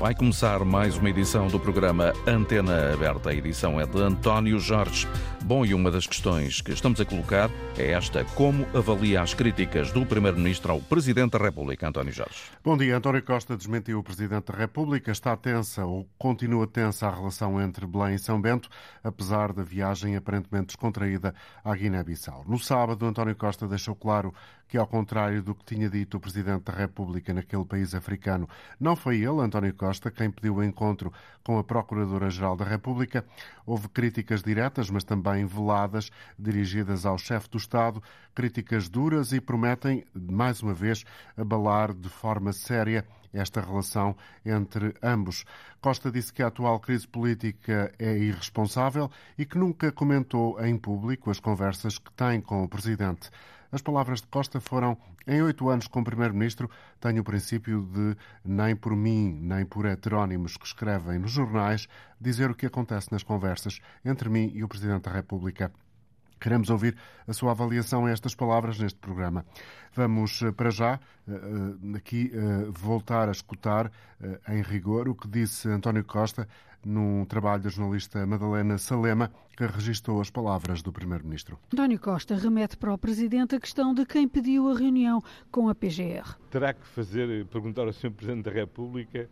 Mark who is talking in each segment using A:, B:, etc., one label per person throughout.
A: Vai começar mais uma edição do programa Antena Aberta. A edição é de António Jorge. Bom, e uma das questões que estamos a colocar é esta: como avalia as críticas do Primeiro-Ministro ao Presidente da República, António Jorge?
B: Bom dia. António Costa desmentiu o Presidente da República. Está tensa ou continua tensa a relação entre Belém e São Bento, apesar da viagem aparentemente descontraída à Guiné-Bissau. No sábado, António Costa deixou claro que, ao contrário do que tinha dito o Presidente da República naquele país africano, não foi ele, António Costa, quem pediu o encontro com a Procuradora-Geral da República. Houve críticas diretas, mas também veladas, dirigidas ao chefe do Estado, críticas duras e prometem, mais uma vez, abalar de forma séria esta relação entre ambos. Costa disse que a atual crise política é irresponsável e que nunca comentou em público as conversas que tem com o Presidente. As palavras de Costa foram: em oito anos como Primeiro-Ministro, tenho o princípio de, nem por mim, nem por heterónimos que escrevem nos jornais, dizer o que acontece nas conversas entre mim e o Presidente da República. Queremos ouvir a sua avaliação a estas palavras neste programa. Vamos, eh, para já, eh, eh, aqui voltar a escutar, em rigor, o que disse António Costa num trabalho da jornalista Madalena Salema, que registrou as palavras do Primeiro-Ministro.
C: António Costa remete para o Presidente a questão de quem pediu a reunião com a PGR.
D: Terá que fazer, perguntar ao Sr. Presidente da República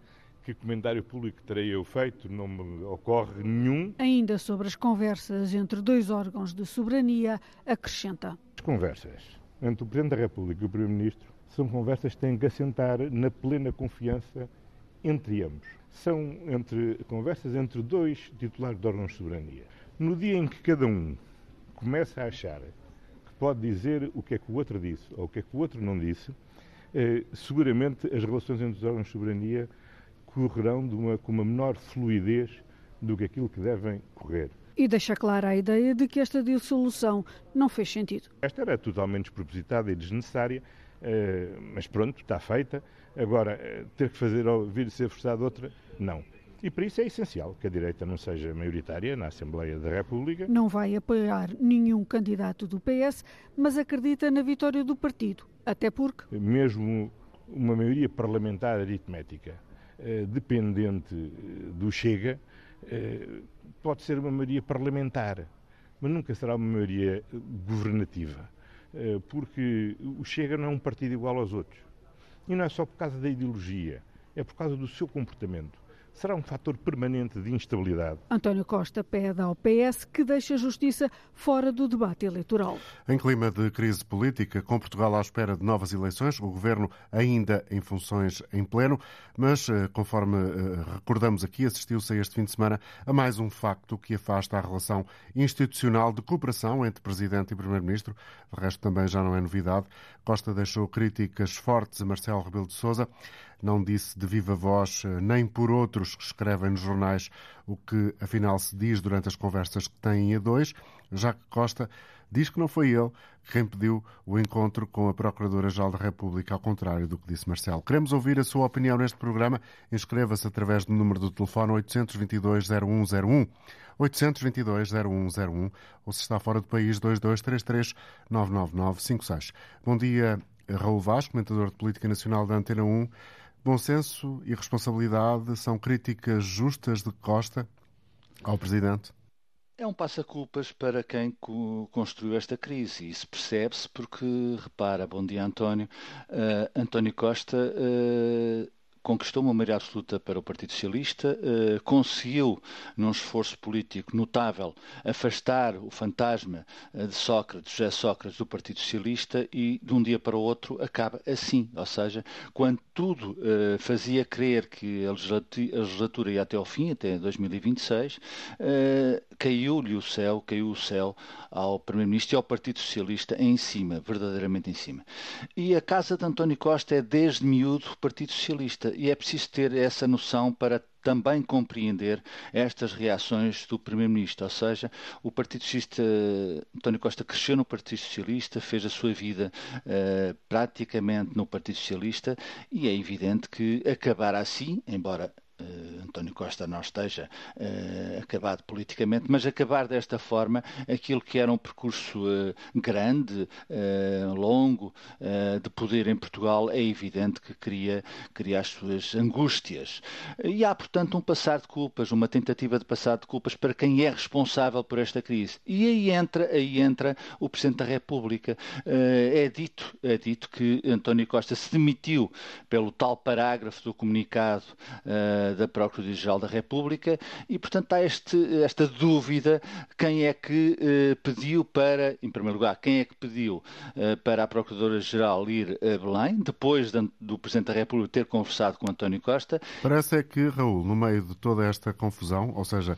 D: que comentário público terei eu feito, não me ocorre nenhum.
C: Ainda sobre as conversas entre dois órgãos de soberania, acrescenta.
D: As conversas entre o Presidente da República e o Primeiro-Ministro são conversas que têm que assentar na plena confiança entre ambos. São entre, conversas entre dois titulares de órgãos de soberania. No dia em que cada um começa a achar que pode dizer o que é que o outro disse ou o que é que o outro não disse, eh, seguramente as relações entre os órgãos de soberania correrão de uma, com uma menor fluidez do que aquilo que devem correr.
C: E deixa clara a ideia de que esta dissolução não fez sentido.
D: Esta era totalmente despropositada e desnecessária, mas pronto, está feita. Agora, eh, ter que fazer vir ser forçado outra, não. E para isso é essencial que a direita não seja maioritária na Assembleia da República.
C: Não vai apoiar nenhum candidato do PS, mas acredita na vitória do partido. Até porque.
D: Mesmo uma maioria parlamentar aritmética eh, dependente eh, do Chega, eh, pode ser uma maioria parlamentar, mas nunca será uma maioria governativa, porque o Chega não é um partido igual aos outros. E não é só por causa da ideologia, é por causa do seu comportamento será um fator permanente de instabilidade.
C: António Costa pede ao PS que deixe a justiça fora do debate eleitoral.
B: Em clima de crise política, com Portugal à espera de novas eleições, o governo ainda em funções em pleno, mas, eh, conforme eh, recordamos aqui, assistiu-se a este fim de semana a mais um facto que afasta a relação institucional de cooperação entre Presidente e Primeiro-Ministro. De resto, também já não é novidade. Costa deixou críticas fortes a Marcelo Rebelo de Sousa não disse de viva voz, eh, nem por outros que escrevem nos jornais, o que afinal se diz durante as conversas que têm a dois. Já que Costa diz que não foi ele quem pediu o encontro com a Procuradora-Geral da República, ao contrário do que disse Marcelo. Queremos ouvir a sua opinião neste programa. Inscreva-se através do número do telefone 822-0101. 822-0101 ou se está fora do país 2233 99956. Bom dia, Raul Vaz, comentador de Política Nacional da Antena 1. Bom senso e responsabilidade são críticas justas de Costa ao Presidente?
E: É um passa-culpas para quem construiu esta crise. Isso percebe-se porque, repara, bom dia António, uh, António Costa uh, conquistou uma maioria absoluta para o Partido Socialista, eh, conseguiu, num esforço político notável, afastar o fantasma eh, de Sócrates, José Sócrates, do Partido Socialista e, de um dia para o outro, acaba assim. Ou seja, quando tudo eh, fazia crer que a legislatura ia até ao fim, até 2026, caiu-lhe o céu, caiu o céu ao Primeiro-Ministro e ao Partido Socialista em cima, verdadeiramente em cima. E a casa de António Costa é desde miúdo Partido Socialista e é preciso ter essa noção para também compreender estas reações do Primeiro-Ministro, ou seja, o Partido Socialista, António Costa cresceu no Partido Socialista, fez a sua vida uh, praticamente no Partido Socialista e é evidente que acabar assim, embora António Costa não esteja uh, acabado politicamente, mas acabar desta forma aquilo que era um percurso uh, grande, uh, longo, de poder em Portugal, é evidente que cria, cria as suas angústias. E há, portanto, um passar de culpas, uma tentativa de passar de culpas para quem é responsável por esta crise. E aí entra, aí entra o Presidente da República. é, dito, é dito que António Costa se demitiu pelo tal parágrafo do comunicado da Procuradoria-Geral da República e, portanto, há este, esta dúvida quem é que eh, pediu para, em primeiro lugar, quem é que pediu eh, para a Procuradora-Geral ir a Belém, depois de, do Presidente da República ter conversado com António Costa.
B: Parece é que, Raul, no meio de toda esta confusão, ou seja,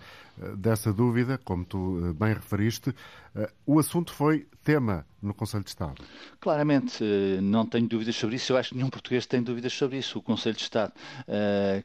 B: dessa dúvida, como tu eh, bem referiste, eh, o assunto foi tema no Conselho de Estado.
E: Claramente, não tenho dúvidas sobre isso. Eu acho que nenhum português tem dúvidas sobre isso. O Conselho de Estado,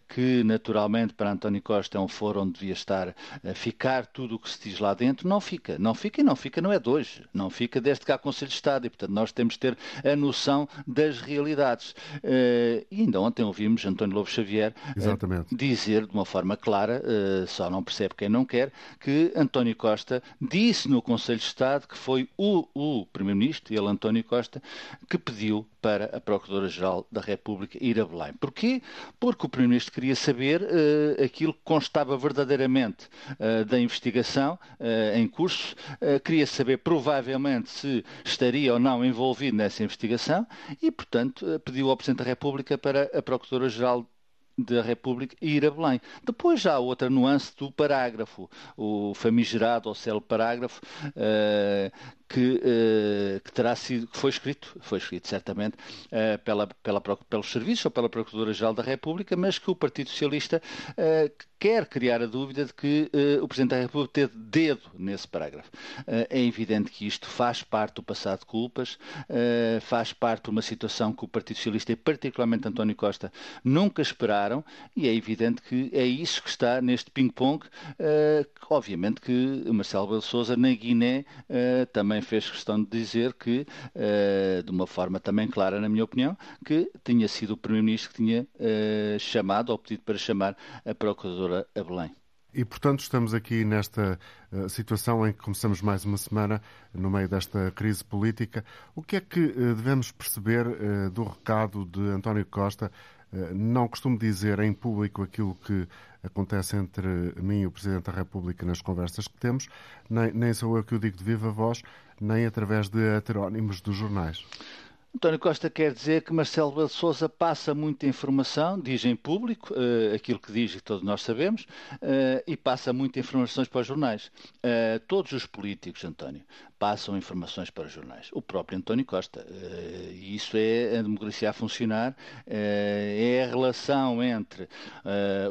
E: que naturalmente para António Costa é um foro onde devia estar ficar tudo o que se diz lá dentro, não fica. Não fica e não fica, não é de hoje. Não fica desde que há Conselho de Estado. E, portanto, nós temos de ter a noção das realidades. E ainda ontem ouvimos António Lobo Xavier
B: Exatamente.
E: dizer de uma forma clara, só não percebe quem não quer, que António Costa disse no Conselho de Estado que foi o, o Primeiro-Ministro, ele António Costa, que pediu para a Procuradora-Geral da República ir a Belém. Porquê? Porque o Primeiro-Ministro queria saber uh, aquilo que constava verdadeiramente uh, da investigação uh, em curso, queria saber provavelmente se estaria ou não envolvido nessa investigação e, portanto, pediu ao Presidente da República para a Procuradora-Geral da República ir a Belém. Depois há outra nuance do parágrafo, o famigerado ou célebre parágrafo, uh, que, uh, que, terá sido, que foi escrito, foi escrito certamente uh, pela, pela, pelos serviços ou pela Procuradora-Geral da República, mas que o Partido Socialista uh, quer criar a dúvida de que o Presidente da República teve dedo nesse parágrafo. é evidente que isto faz parte do passado de culpas, faz parte de uma situação que o Partido Socialista e particularmente António Costa nunca esperaram e é evidente que é isso que está neste ping-pong. obviamente que Marcelo Belo Souza na Guiné também também fez questão de dizer que, uh, de uma forma também clara, na minha opinião, que tinha sido o Primeiro-Ministro que tinha uh, chamado ou pedido para chamar a Procuradora a Belém.
B: E, portanto, estamos aqui nesta uh, situação em que começamos mais uma semana, no meio desta crise política. O que é que uh, devemos perceber uh, do recado de António Costa? não costumo dizer em público aquilo que acontece entre mim e o Presidente da República nas conversas que temos, nem, nem sou eu que o digo de viva voz, nem através de heterónimos dos jornais.
E: António Costa quer dizer que Marcelo Belo Souza passa muita informação, diz em público, uh, aquilo que diz e todos nós sabemos, uh, e passa muita informações para os jornais. Uh, todos os políticos, António, passam informações para os jornais. O próprio António Costa. E isso é a democracia a funcionar, é a relação entre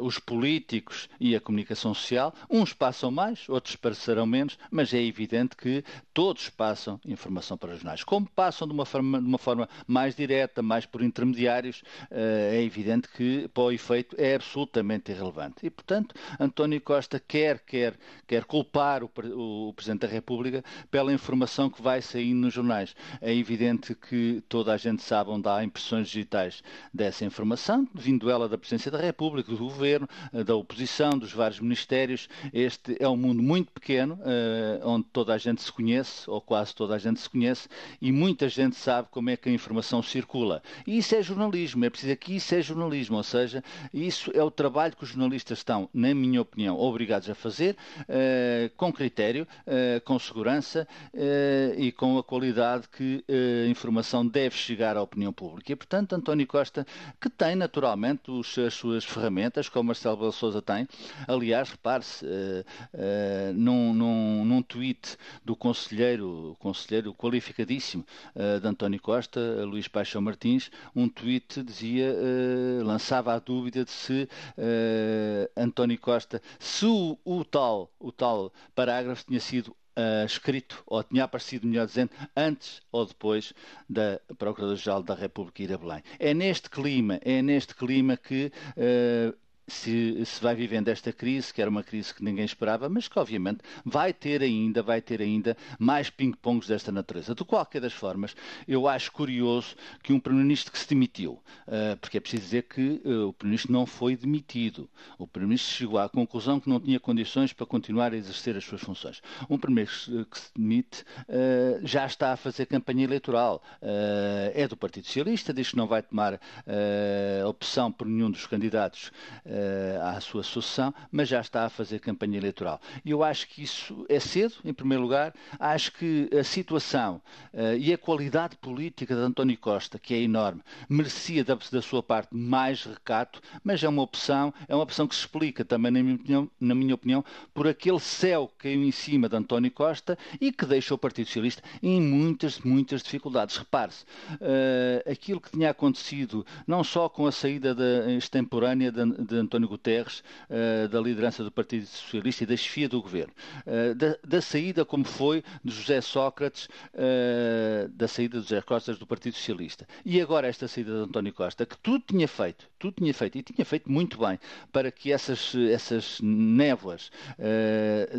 E: os políticos e a comunicação social. Uns passam mais, outros passarão menos, mas é evidente que todos passam informação para os jornais. Como passam de uma forma, de uma forma forma mais direta, mais por intermediários, eh, é evidente que para o efeito é absolutamente irrelevante. E, portanto, António Costa quer, quer, quer culpar o, o Presidente da República pela informação que vai saindo nos jornais. É evidente que toda a gente sabe onde há impressões digitais dessa informação, vindo ela da Presidência da República, do Governo, eh, da oposição, dos vários ministérios. Este é um mundo muito pequeno, eh, onde toda a gente se conhece, ou quase toda a gente se conhece, e muita gente sabe como é que que a informação circula. E isso é jornalismo, é preciso que isso é jornalismo, ou seja, isso é o trabalho que os jornalistas estão, na minha opinião, obrigados a fazer, uh, com critério, uh, com segurança uh, e com a qualidade que a informação deve chegar à opinião pública. E, portanto, António Costa, que tem naturalmente os, as suas ferramentas, como Marcelo Belo Souza tem, aliás, repare-se, num, num, num tweet do conselheiro, conselheiro qualificadíssimo de António Costa, Costa, Luís Paixão Martins, um tweet dizia, uh, lançava a dúvida de se uh, António Costa, se o, o, tal, o tal parágrafo tinha sido Uh, escrito, ou tinha aparecido, melhor dizendo, antes ou depois da Procuradora-Geral da República ir a Belém. É neste clima, é neste clima que se, se, vai vivendo esta crise, que era uma crise que ninguém esperava, mas que obviamente vai ter ainda, vai ter ainda mais ping-pongs desta natureza. De qualquer das formas, eu acho curioso que um Primeiro-Ministro que se demitiu, uh, porque é preciso dizer que uh, o Primeiro-Ministro não foi demitido. O Primeiro-Ministro chegou à conclusão que não tinha condições para continuar a exercer as suas funções. Um Primeiro-Ministro que se demite uh, já está a fazer campanha eleitoral. é do Partido Socialista, diz que não vai tomar opção por nenhum dos candidatos à sua sucessão, mas já está a fazer campanha eleitoral. E eu acho que isso é cedo, em primeiro lugar. Acho que a situação uh, e a qualidade política de António Costa, que é enorme, merecia da, da, sua parte mais recato, mas é uma opção, é uma opção que se explica também, na minha opinião, na minha opinião por aquele céu que caiu em cima de António Costa e que deixa o Partido Socialista em muitas, muitas dificuldades. Repare-se, uh, aquilo que tinha acontecido, não só com a saída de, extemporânea de, de António Guterres, uh, da liderança do Partido Socialista e da chefia do governo, uh, da, da, saída como foi de José Sócrates, uh, da saída de José Costas do Partido Socialista. E agora esta saída de António Costa, que tudo tinha feito, tudo tinha feito, e tinha feito muito bem, para que essas, essas névoas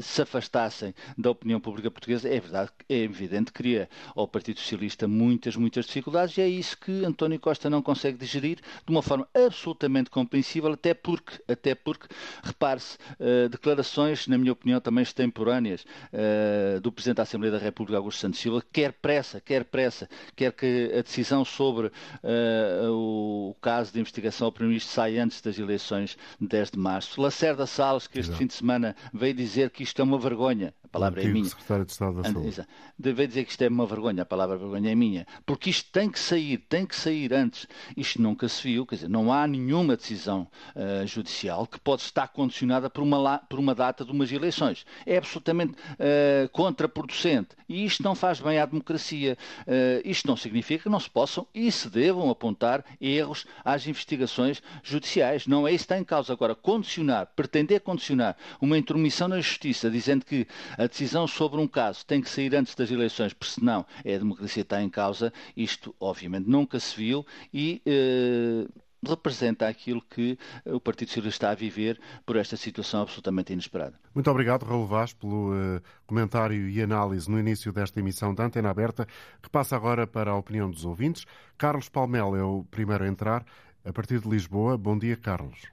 E: se afastassem da opinião pública portuguesa, é verdade, é evidente, cria ao Partido Socialista muitas, muitas dificuldades, e é isso que António Costa não consegue digerir de uma forma absolutamente compreensível, até por porque, até porque, repare-se, uh, declarações, na minha opinião, também extemporâneas uh, do Presidente da Assembleia da República, Augusto Santos Silva, quer pressa, quer pressa, quer que a decisão sobre uh, o caso de investigação ao Primeiro-Ministro saia antes das eleições de 10 de março. Lacerda Salles, que este Exato. fim de semana veio dizer que isto é uma vergonha, a palavra é minha.
B: Secretário de Estado da Saúde.
E: Deve dizer que isto é uma vergonha, a palavra vergonha é minha, porque isto tem que sair, tem que sair antes. Isto nunca se viu, quer dizer, não há nenhuma decisão uh, judicial que pode estar condicionada por uma, por uma data de umas eleições. É absolutamente uh, contraproducente e isto não faz bem à democracia. Uh, isto não significa que não se possam e se devam apontar erros às investigações judiciais. Não é isso que está em causa. Agora, condicionar, pretender condicionar uma intromissão na justiça dizendo que a decisão sobre um caso tem que sair antes das eleições, porque senão é a democracia que está em causa. Isto, obviamente, nunca se viu e. Uh, representa aquilo que o Partido Socialista está a viver por esta situação absolutamente inesperada.
B: Muito obrigado, Raul Vaz, pelo uh, comentário e análise no início desta emissão da Antena Aberta, que passa agora para a opinião dos ouvintes. Carlos Palmel é o primeiro a entrar, a partir de Lisboa. Bom dia, Carlos.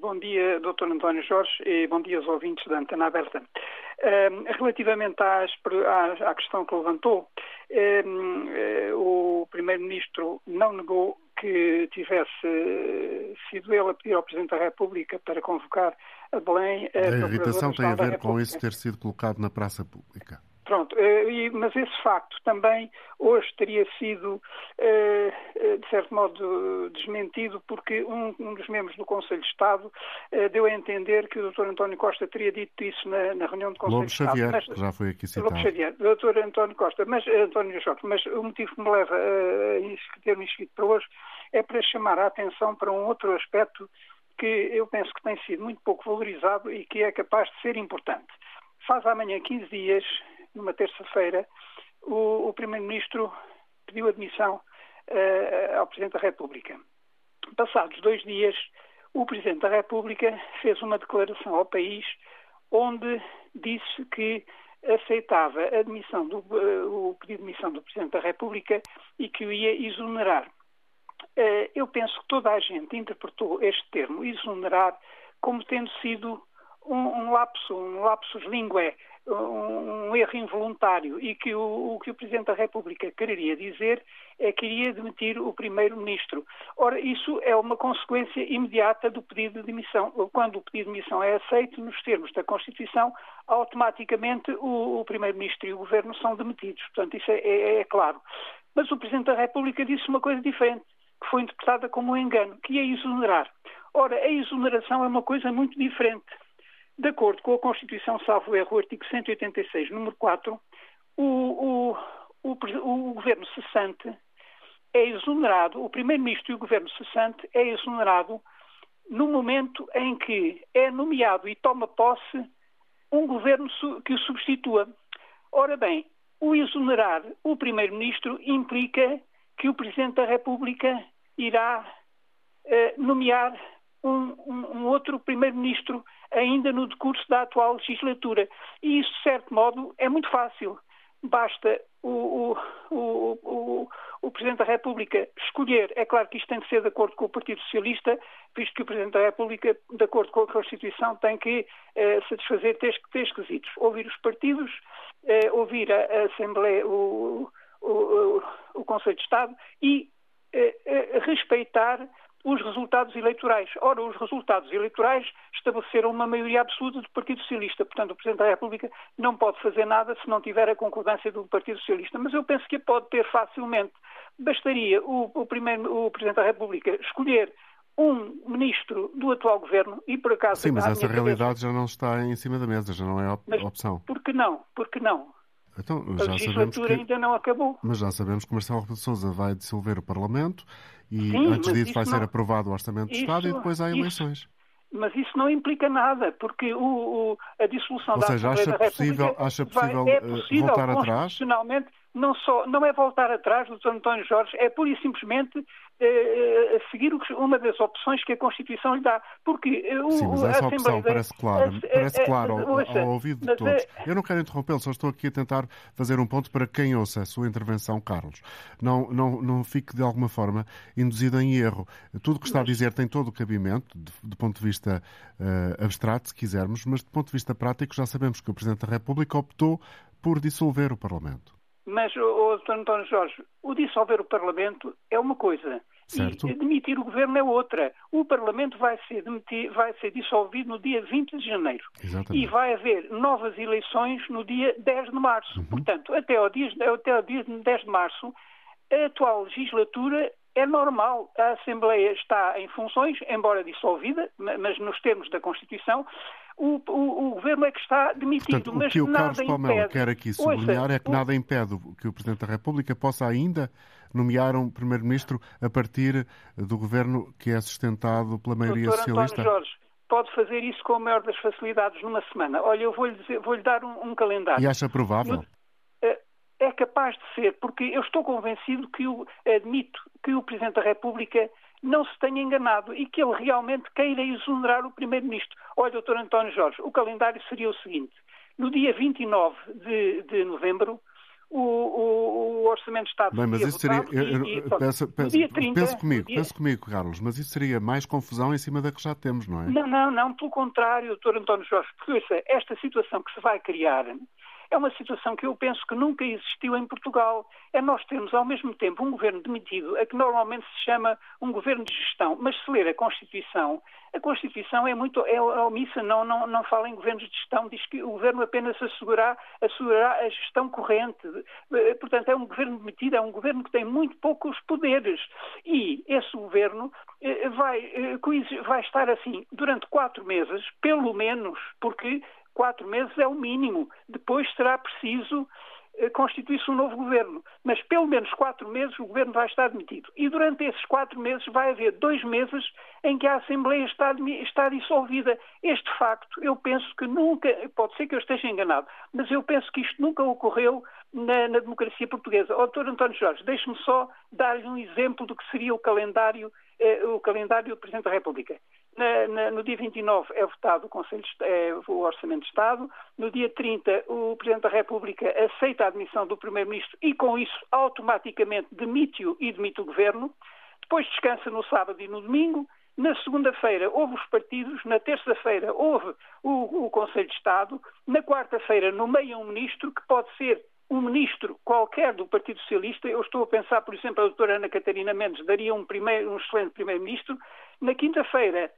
F: Bom dia, Dr. António Jorge, e bom dia aos ouvintes da Antena Aberta. Uh, relativamente às, à, à, questão que levantou, uh, o Primeiro-Ministro não negou que tivesse sido ele a pedir ao Presidente da República para convocar a Belém.
B: A, a irritação tem a ver com isso ter sido colocado na praça pública.
F: Pronto, eh, mas esse facto também hoje teria sido, eh, eh, de certo modo, desmentido, porque um, dos membros do Conselho de Estado deu a entender que o Dr. António Costa teria dito isso na, na reunião do Conselho
B: Lobo
F: de
B: Xavier,
F: Estado.
B: Mas, já foi aqui citado.
F: Lobo Xavier, Dr. António Costa, mas, António Jorge, mas o motivo que me leva a ter-me inscrito para hoje é para chamar a atenção para um outro aspecto que eu penso que tem sido muito pouco valorizado e que é capaz de ser importante. Faz amanhã 15 dias numa terça-feira, o, o Primeiro-Ministro pediu admissão uh, ao Presidente da República. Passados dois dias, o Presidente da República fez uma declaração ao país onde disse que aceitava a admissão do, uh, o pedido de admissão do Presidente da República e que o ia exonerar. Uh, eu penso que toda a gente interpretou este termo, exonerar, como tendo sido um, lapso, um lapsus linguae, um erro involuntário e que o, o, que o Presidente da República quereria dizer é que iria demitir o Primeiro-Ministro. Ora, isso é uma consequência imediata do pedido de demissão. Quando o pedido de demissão é aceito nos termos da Constituição, automaticamente o, o Primeiro-Ministro e o Governo são demitidos. Portanto, isso é, é, é claro. Mas o Presidente da República disse uma coisa diferente, que foi interpretada como um engano, que é exonerar. Ora, a exoneração é uma coisa muito diferente. De acordo com a Constituição, salvo erro, artigo 186, número 4, o, o, o, o governo cessante é exonerado, o primeiro-ministro e o governo cessante é exonerado no momento em que é nomeado e toma posse um governo que o substitua. Ora bem, o exonerar o primeiro-ministro implica que o presidente da República irá eh, nomear um, um outro primeiro-ministro ainda no decurso da atual legislatura. E isso, de certo modo, é muito fácil. Basta o, o, o, o, Presidente da República escolher. É claro que isto tem de ser de acordo com o Partido Socialista, visto que o Presidente da República, de acordo com a Constituição, tem que eh, satisfazer três, três quesitos. Ouvir os partidos, eh, ouvir a, a Assembleia, o, Conselho de Estado e eh, eh respeitar os resultados eleitorais. Ora, os resultados eleitorais estabeleceram uma maioria absoluta do Partido Socialista. Portanto, o Presidente da República não pode fazer nada se não tiver a concordância do Partido Socialista. Mas eu penso que pode ter facilmente. Bastaria o, o, primeiro, o Presidente da República escolher um ministro do atual governo e por acaso.
B: Sim, mas essa realidade cabeça, já não está em cima da mesa, já não é opção.
F: Por que não? Por que não?
B: Então, a legislatura
F: que... ainda não acabou.
B: Mas já sabemos que Marcelo Rebelo de Sousa vai dissolver o Parlamento e Sim, antes disso vai não... ser aprovado o Orçamento de Estado e depois há eleições.
F: Isso... Mas isso não implica nada, porque o, o, a dissolução
B: Ou
F: da
B: seja,
F: Assembleia
B: acha possível, acha possível,
F: vai, é
B: possível voltar atrás?
F: Constitucionalmente, não, só, não é voltar atrás do. António Jorge, é pura e simplesmente eh, seguir uma das opções que a Constituição lhe dá. Porque
B: eh, o, Sim, mas essa opção parece clara, parece claro ao, ao, ouvido de todos. Eu não quero interrompê-lo, só estou aqui a tentar fazer um ponto para quem ouça a sua intervenção, Carlos. Não, não, não fique de alguma forma induzido em erro. Tudo o que está a dizer tem todo o cabimento, do ponto de vista uh, abstrato, se quisermos, mas do ponto de vista prático já sabemos que o Presidente da República optou por dissolver o Parlamento.
F: Mas, o Dr. António Jorge, o dissolver o Parlamento é uma coisa.
B: Certo.
F: E demitir o governo é outra. O Parlamento vai ser, demitir, vai ser dissolvido no dia 20 de janeiro.
B: Exatamente.
F: E vai haver novas eleições no dia 10 de março.
B: Uhum.
F: Portanto, até ao, dia, até ao dia 10 de março, a atual legislatura é normal. A Assembleia está em funções, embora dissolvida, mas nos termos da Constituição, o, o, o, governo é que está demitido,
B: Portanto,
F: mas
B: o que o
F: Carlos
B: Palmelo quer aqui sublinhar
F: Ouça,
B: é que nada impede que o Presidente da República possa ainda nomear um Primeiro-Ministro a partir do governo que é sustentado pela maioria
F: Dr.
B: socialista.
F: António Jorge, pode fazer isso com a maior das facilidades numa semana. Olha, eu vou-lhe vou dar um, um, calendário.
B: E acha provável? No,
F: é, é capaz de ser, porque eu estou convencido que o, admito que o Presidente da República não se tenha enganado e que ele realmente queira exonerar o Primeiro-Ministro. Olha, doutor António Jorge, o calendário seria o seguinte. No dia 29 de, de novembro, o, o, o, Orçamento de Estado
B: Bem, mas isso seria. Eu, peço, peço, 30, penso comigo, dia... penso comigo, Carlos, mas isso seria mais confusão em cima da que já temos, não é?
F: Não, não, não, pelo contrário, doutor António Jorge, porque esta situação que se vai criar é uma situação que eu penso que nunca existiu em Portugal. É nós termos ao mesmo tempo um governo demitido, a que normalmente se chama um governo de gestão, mas se ler a Constituição, a Constituição é muito é omissa, não, não, não fala em governos de gestão, diz que o governo apenas assegurará, assegurará a gestão corrente. Portanto, é um governo demitido, é um governo que tem muito poucos poderes. E esse governo eh, vai, eh, vai estar assim durante quatro meses, pelo menos, porque quatro meses é o mínimo. Depois será preciso eh, constituir-se um novo governo. Mas pelo menos quatro meses o governo vai estar demitido. E durante esses quatro meses vai haver dois meses em que a Assembleia está, está dissolvida. Este facto, eu penso que nunca, pode ser que eu esteja enganado, mas eu penso que isto nunca ocorreu na, na democracia portuguesa. O Dr. António Jorge, deixe-me só dar-lhe um exemplo do que seria o calendário, eh, o calendário do Presidente da República. Na, na, no dia 29 é votado o, Conselho é, o Orçamento de Estado. No dia 30, o Presidente da República aceita a admissão do Primeiro-Ministro e, com isso, automaticamente demite-o e demite o Governo. Depois descansa no sábado e no domingo. Na segunda-feira houve os partidos, na terça-feira houve o, o, Conselho de Estado, na quarta-feira nomeia um ministro que pode ser um ministro qualquer do Partido Socialista. Eu estou a pensar, por exemplo, a doutora Ana Catarina Mendes daria um, primeiro, um excelente primeiro-ministro. Na quinta-feira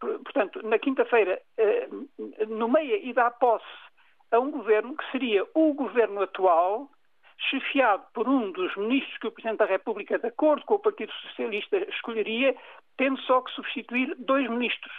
F: portanto, na quinta-feira, nomeia e dá posse a um governo que seria o governo atual, chefiado por um dos ministros que o Presidente da República, de acordo com o Partido Socialista, escolheria, tendo só que substituir dois ministros,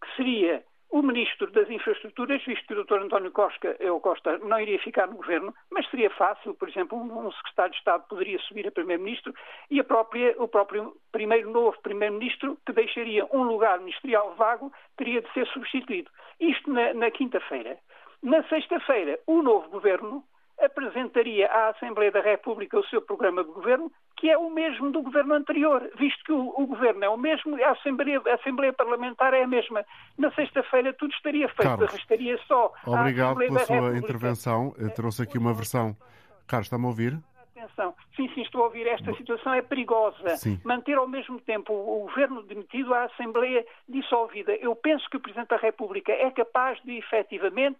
F: que seria o Ministro das Infraestruturas, visto que o Dr. António Costa, eu Costa não iria ficar no Governo, mas seria fácil, por exemplo, um, Secretário de Estado poderia subir a Primeiro-Ministro e própria, o próprio primeiro novo Primeiro-Ministro, que deixaria um lugar ministerial vago, teria de ser substituído. Isto na, na quinta-feira. Na sexta-feira, o novo Governo apresentaria à Assembleia da República o seu programa de governo, que é o mesmo do governo anterior, visto que o, o governo é o mesmo, a Assembleia, a Assembleia Parlamentar é a mesma. Na sexta-feira tudo estaria feito, Carlos, restaria só.
B: Obrigado pela sua República. intervenção. Eu trouxe aqui uma versão. Carlos, está-me a ouvir?
F: Atenção. Sim, sim, estou a ouvir. Esta situação é perigosa. Sim. Manter ao mesmo tempo o, o governo demitido, a Assembleia dissolvida. Eu penso que o Presidente da República é capaz de, efetivamente,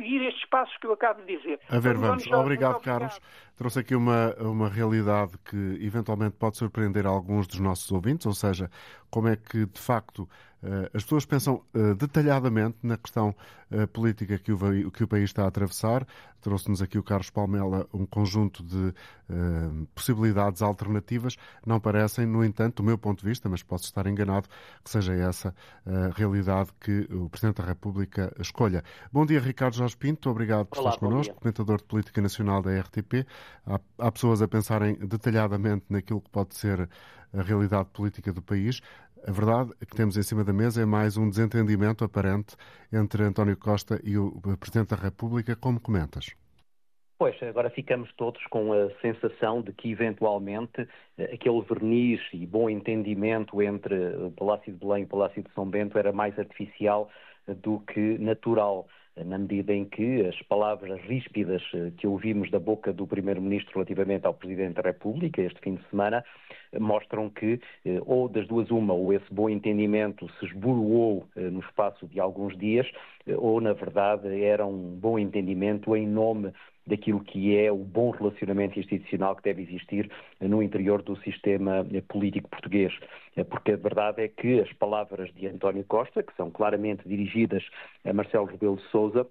F: seguir estes passos que eu acabo de dizer.
B: A ver, vamos. Obrigado, obrigado, Carlos. Trouxe aqui uma, uma realidade que eventualmente pode surpreender alguns dos nossos ouvintes, ou seja, como é que de facto as pessoas pensam eh, detalhadamente na questão eh, política que o, que o país está a atravessar. Trouxe-nos aqui o Carlos Palmela um conjunto de possibilidades alternativas. Não parecem, no entanto, do meu ponto de vista, mas posso estar enganado, que seja essa a realidade que o Presidente da República escolha. Bom dia, Ricardo Jorge Pinto. Obrigado por estar connosco, comentador de Política Nacional da RTP. Há, há pessoas a pensarem detalhadamente naquilo que pode ser a realidade política do país. A verdade que temos em cima da mesa é mais um desentendimento aparente entre António Costa e o Presidente da República. Como comentas?
G: Pois, agora ficamos todos com a sensação de que, eventualmente, aquele verniz e bom entendimento entre o Palácio de Belém e o Palácio de São Bento era mais artificial do que natural na medida em que as palavras ríspidas eh, que ouvimos da boca do Primeiro-Ministro relativamente ao Presidente da República este fim de semana eh, mostram que eh, ou das duas uma, ou esse bom entendimento se esboroou no espaço de alguns dias, ou na verdade era um bom entendimento em nome daquilo que é o bom relacionamento institucional que deve existir no interior do sistema político português. Porque a verdade é que as palavras de António Costa, que são claramente dirigidas a Marcelo Rebelo de Sousa,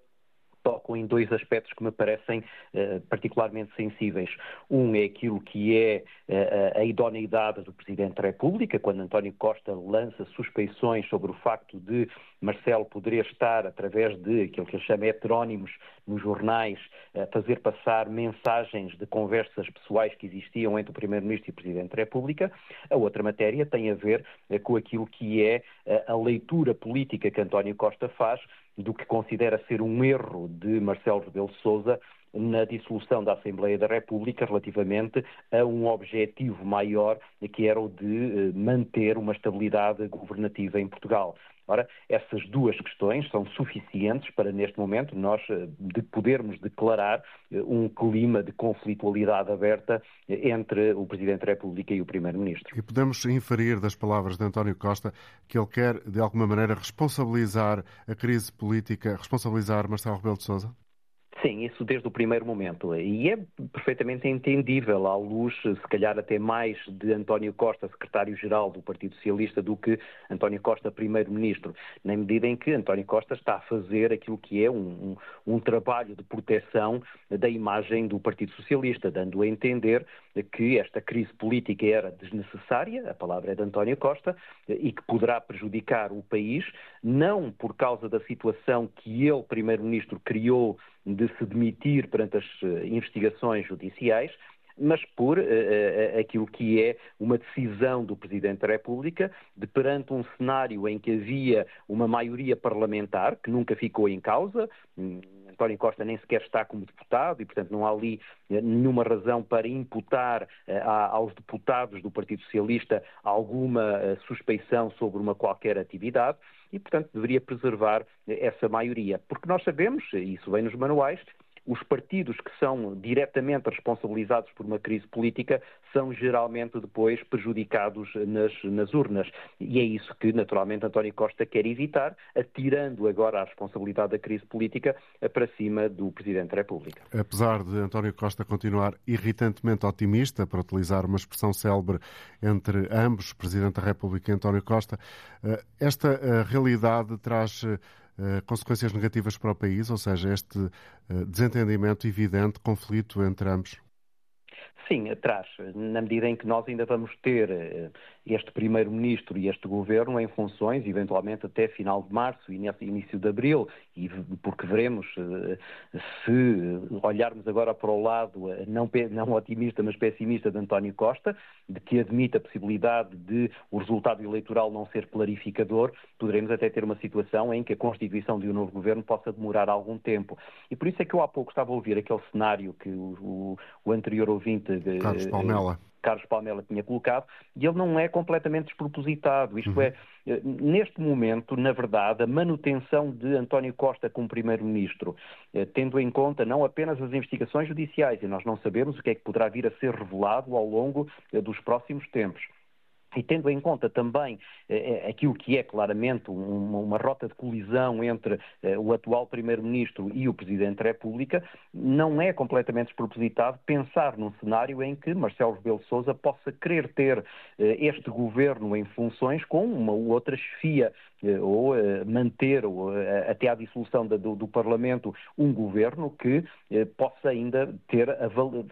G: tocam em dois aspectos que me parecem uh, particularmente sensíveis. Um é aquilo que é uh, a idoneidade do Presidente da República, quando António Costa lança suspeições sobre o facto de Marcelo poderia estar, através de aquilo que ele chama heterónimos nos jornais, a fazer passar mensagens de conversas pessoais que existiam entre o Primeiro-Ministro e o Presidente da República. A outra matéria tem a ver com aquilo que é a leitura política que António Costa faz do que considera ser um erro de Marcelo Rebelo de Sousa na dissolução da Assembleia da República relativamente a um objetivo maior, que era o de eh, manter uma estabilidade governativa em Portugal. Ora, essas duas questões são suficientes para, neste momento, nós eh, de podermos declarar eh, um clima de conflitualidade aberta eh, entre o Presidente da República e o Primeiro-Ministro.
B: E podemos inferir das palavras de António Costa que ele quer, de alguma maneira, responsabilizar a crise política, responsabilizar Marcelo Rebelo de Sousa?
G: Sim, isso desde o primeiro momento. E é perfeitamente entendível, à luz, se calhar até mais de António Costa, secretário-geral do Partido Socialista, do que António Costa, primeiro-ministro, na medida em que António Costa está a fazer aquilo que é um, um, um trabalho de proteção da imagem do Partido Socialista, dando a entender que esta crise política era desnecessária, a palavra é de António Costa, e que poderá prejudicar o país, não por causa da situação que ele, primeiro-ministro, criou de se demitir perante as eh, investigações judiciais, mas por uh, aquilo que é uma decisão do Presidente da República de perante um cenário em que havia uma maioria parlamentar que nunca ficou em causa. António Costa nem sequer está como deputado e, portanto, não há ali nenhuma razão para imputar uh, aos deputados do Partido Socialista alguma suspeição sobre uma qualquer atividade e, portanto, deveria preservar essa maioria. Porque nós sabemos, e isso vem nos manuais, os partidos que são diretamente responsabilizados por uma crise política são geralmente depois prejudicados nas, nas, urnas. E é isso que, naturalmente, António Costa quer evitar, atirando agora a responsabilidade da crise política para cima do Presidente da República.
B: Apesar de António Costa continuar irritantemente otimista, para utilizar uma expressão célebre entre ambos, Presidente da República e António Costa, eh, esta eh, realidade traz eh, consequências negativas para o país, ou seja, este eh, desentendimento evidente, conflito entre ambos?
G: Sim, atrás, na medida em que nós ainda vamos ter eh, este Primeiro-Ministro e este Governo em funções, eventualmente até final de março e início de abril, e porque veremos eh, se olharmos agora para o lado eh, não, não otimista, mas pessimista de António Costa, de que admite a possibilidade de o resultado eleitoral não ser clarificador, poderemos até ter uma situação em que a constituição de um novo governo possa demorar algum tempo. E por isso é que eu há pouco estava a ouvir aquele cenário que o, o, o anterior ouvinte
B: Carlos Palmela.
G: Carlos Palmela tinha colocado, e ele não é completamente despropositado. Isto uhum. é, eh, neste momento, na verdade, a manutenção de António Costa como Primeiro-Ministro, eh, tendo em conta não apenas as investigações judiciais, e nós não sabemos o que é que poderá vir a ser revelado ao longo eh, dos próximos tempos e tendo em conta também eh, eh, aquilo que é claramente uma, uma rota de colisão entre eh, o atual Primeiro-Ministro e o Presidente da República, não é completamente despropositado pensar num cenário em que Marcelo Rebelo Sousa possa querer ter eh, este governo em funções com uma ou outra chefia eh, ou eh, manter ou, até à dissolução do, do, Parlamento um governo que possa ainda ter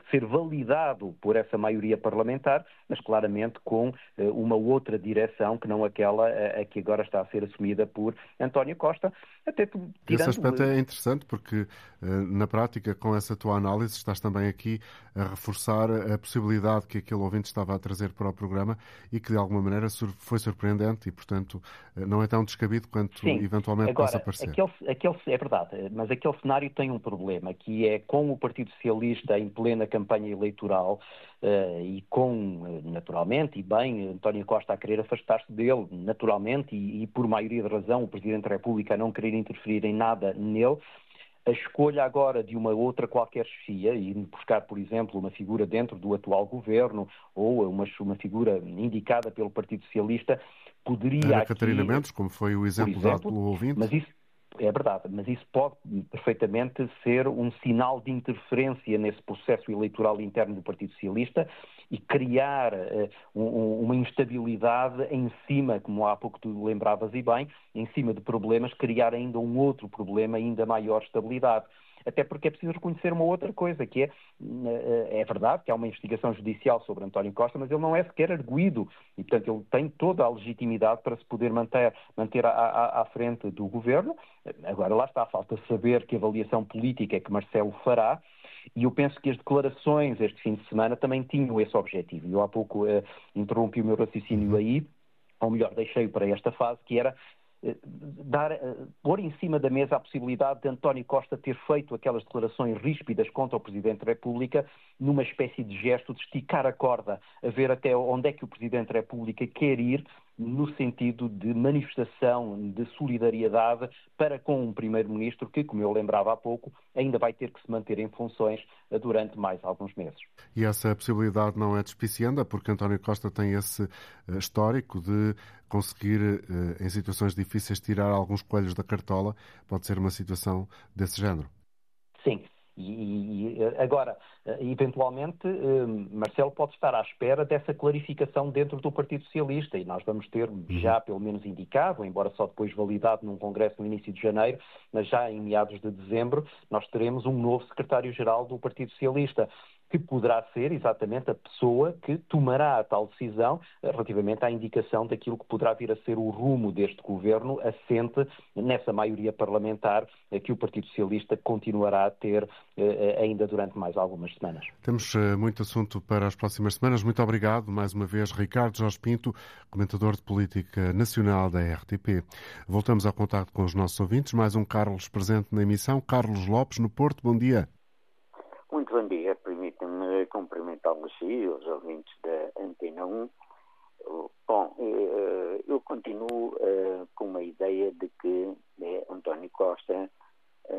G: ser validado por essa maioria parlamentar, mas claramente com uma outra direção que não aquela a, que agora está a ser assumida por António Costa.
B: Até tirando... Esse aspecto é interessante porque, eh, na prática, com essa tua análise, estás também aqui a reforçar a possibilidade que aquele ouvinte estava a trazer para o programa e que, de alguma maneira, foi surpreendente e, portanto, eh, não é tão descabido quanto Sim. eventualmente
G: Agora,
B: possa parecer.
G: Aquele, aquele, é verdade, mas aquele cenário tem um problema, que é com o Partido Socialista em plena campanha eleitoral, Uh, e com, eh, naturalmente, e bem, António Costa a querer afastar-se dele, naturalmente, e, e, por maioria de razão, o Presidente da República a não querer interferir em nada nele, a escolha agora de uma outra qualquer chefia, e buscar, por exemplo, uma figura dentro do atual governo, ou uma, uma figura indicada pelo Partido Socialista, poderia.
B: Era aqui, Catarina Mendes, como foi o exemplo, exemplo dado pelo ouvinte.
G: Mas isso é verdade, mas isso pode perfeitamente ser um sinal de interferência nesse processo eleitoral interno do Partido Socialista e criar uh, um, uma instabilidade em cima, como há pouco tu lembravas e bem, em cima de problemas, criar ainda um outro problema, ainda maior estabilidade até porque é preciso reconhecer uma outra coisa, que é, eh, é verdade que há uma investigação judicial sobre António Costa, mas ele não é sequer arguído e, portanto, ele tem toda a legitimidade para se poder manter, manter à, à, à frente do governo. Agora, lá está, falta saber que avaliação política é que Marcelo fará. E eu penso que as declarações este fim de semana também tinham esse objetivo. Eu há pouco uh, interrompi o meu raciocínio aí, ou melhor, deixei-o para esta fase, que era eh, dar, eh, pôr em cima da mesa a possibilidade de António Costa ter feito aquelas declarações ríspidas contra o Presidente da República numa espécie de gesto de esticar a corda, a ver até onde é que o Presidente da República quer ir no sentido de manifestação de solidariedade para com um Primeiro-Ministro que, como eu lembrava há pouco, ainda vai ter que se manter em funções eh, durante mais alguns meses.
B: E essa possibilidade não é despicianda, porque António Costa tem esse eh, histórico de conseguir, eh, em situações difíceis, tirar alguns coelhos da cartola. Pode ser uma situação desse género.
G: Sim. E, e, agora, eventualmente, Marcelo pode estar à espera dessa clarificação dentro do Partido Socialista e nós vamos ter uhum. já pelo menos indicado, embora só depois validado num congresso no início de janeiro, mas já em meados de dezembro, nós teremos um novo secretário-geral do Partido Socialista que poderá ser exatamente a pessoa que tomará a tal decisão eh, relativamente à indicação daquilo que poderá vir a ser o rumo deste governo, assente nessa maioria parlamentar eh, que o Partido Socialista continuará a ter eh, ainda durante mais algumas semanas.
B: Temos muito assunto para as próximas semanas. Muito obrigado mais uma vez, Ricardo Jorge Pinto, comentador de política nacional da RTP. Voltamos ao contato com os nossos ouvintes. Mais um Carlos presente na emissão. Carlos Lopes, no Porto. Bom dia.
H: Muito bom dia cumprimentá-los e os ouvintes da Antena 1. Bom, eh, eu continuo eh, com uma ideia de que eh, António Costa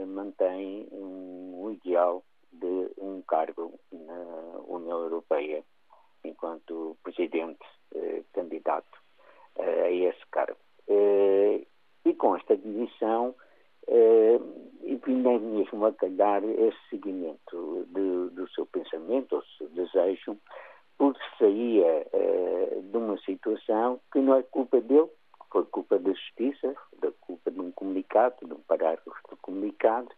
H: mantém um ideal de um cargo na União Europeia enquanto presidente candidato a esse cargo. E com esta demissão eh, e vim mesmo a calhar esse seguimento de, do seu pensamento, ou seu desejo, porque saía eh, de situação que não é culpa dele, foi culpa da justiça, da culpa de um comunicado, de um parágrafo do comunicado,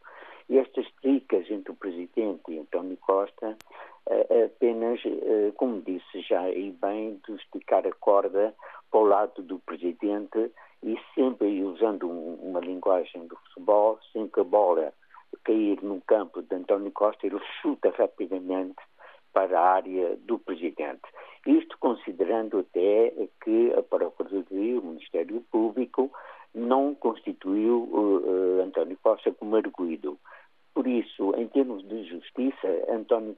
H: e estas tricas entre o Presidente e António Costa eh, apenas, eh, como disse já e bem, de esticar a corda para o lado do Presidente e sempre usando um, uma linguagem do futebol, sem que a bola cair no campo de António Costa, ele chuta rapidamente para a área do Presidente. Isto considerando até que a Procuradoria, o Ministério Público, não constituiu uh, uh, António Costa como arguído. Por isso, em termos de justiça, António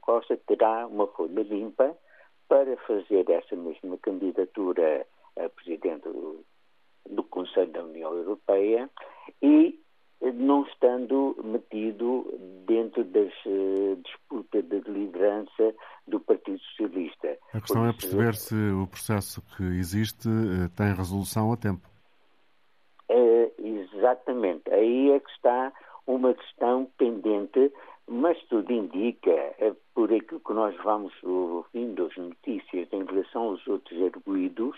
H: Uma folha limpa para fazer essa mesma candidatura a presidente do, do Conselho da União Europeia e não estando metido dentro das uh, disputas de liderança do Partido Socialista.
B: A questão é perceber se o processo que existe uh, tem resolução a tempo.
H: Uh, exatamente. Aí é que está uma questão pendente, mas tudo indica, eh, por aquilo que nós vamos ouvindo as notícias em relação aos outros arguídos,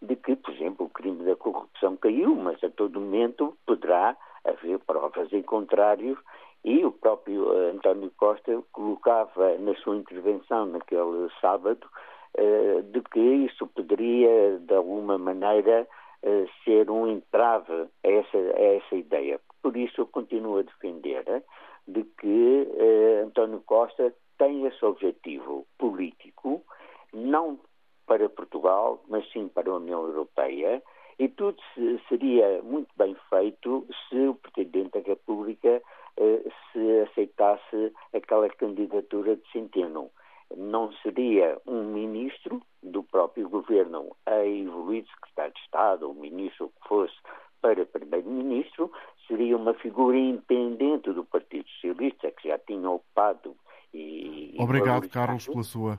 H: de que, por exemplo, o crime da corrupção caiu, mas a todo momento poderá haver provas em contrário e o próprio eh, António Costa colocava na sua intervenção naquele sábado eh, de que isso poderia, de alguma maneira, ser um entrave a essa, a essa ideia. Por isso eu continuo a defender eh, de que eh, António Costa tem esse objetivo político, não para Portugal, mas sim para a União Europeia, e tudo seria muito bem feito se o Presidente da República eh, se aceitasse aquela candidatura de Centeno. Não seria um ministro do próprio governo a evoluir secretário de Estado ou ministro, o que fosse, para primeiro-ministro, seria uma figura independente do Partido Socialista, que já tinha ocupado e.
B: Obrigado, Carlos, pela sua.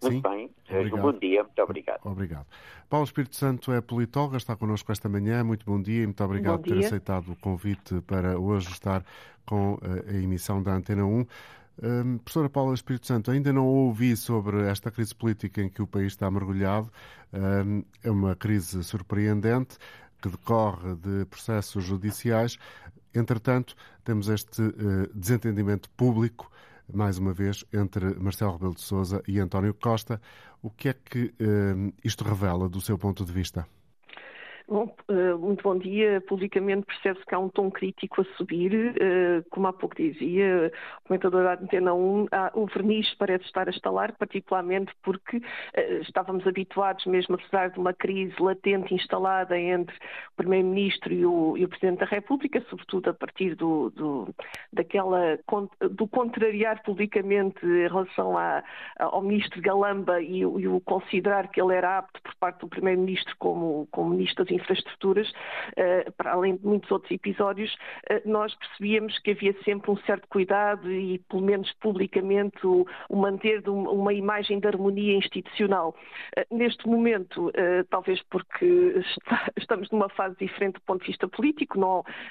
H: Muito Sim? bem, obrigado. bom dia, muito obrigado.
B: Obrigado. Paulo Espírito Santo é politólogo, está connosco esta manhã. Muito bom dia e muito obrigado por ter aceitado o convite para hoje estar com eh, a emissão da Antena 1. Um, professora Paula Espírito Santo, ainda não ouvi sobre esta crise política em que o país está mergulhado. Um, é uma crise surpreendente que decorre de processos judiciais. Entretanto, temos este uh, desentendimento público, mais uma vez, entre Marcelo Rebelo de Sousa e António Costa. O que é que uh, isto revela do seu ponto de vista?
I: Bom, eh, muito bom dia. Publicamente percebe-se que há um tom crítico a subir. Eh, como há pouco dizia o comentador da Antena 1, o verniz parece estar a estalar, particularmente porque eh, estávamos habituados, mesmo apesar de uma crise latente instalada entre o Primeiro-Ministro e, e o, Presidente da República, sobretudo a partir do, do, daquela, do contrariar publicamente em relação ao Ministro Galamba e, e, o considerar que ele era apto por parte do Primeiro-Ministro como, como Ministro das infraestruturas, eh, para além de muitos outros episódios, eh, nós percebíamos que havia sempre um certo cuidado e, pelo menos publicamente, o, manter uma imagem de harmonia institucional. Eh, neste momento, talvez porque estamos numa fase diferente do ponto de vista político,